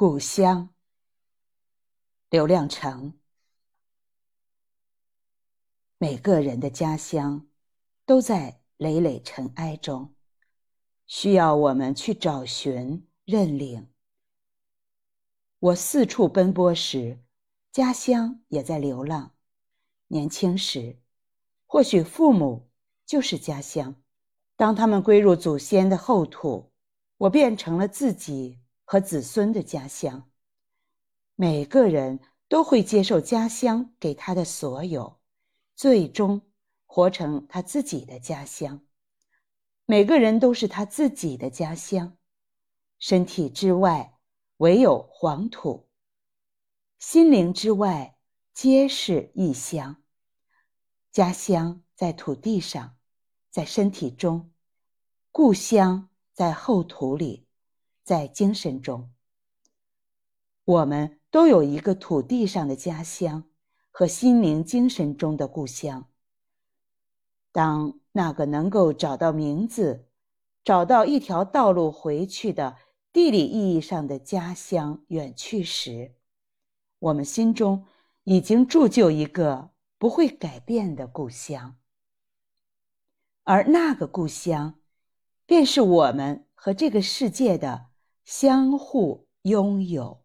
故乡，刘亮程。每个人的家乡都在累累尘埃中，需要我们去找寻、认领。我四处奔波时，家乡也在流浪。年轻时，或许父母就是家乡。当他们归入祖先的后土，我变成了自己。和子孙的家乡，每个人都会接受家乡给他的所有，最终活成他自己的家乡。每个人都是他自己的家乡，身体之外唯有黄土，心灵之外皆是异乡。家乡在土地上，在身体中；故乡在后土里。在精神中，我们都有一个土地上的家乡和心灵、精神中的故乡。当那个能够找到名字、找到一条道路回去的地理意义上的家乡远去时，我们心中已经铸就一个不会改变的故乡，而那个故乡，便是我们和这个世界的。相互拥有。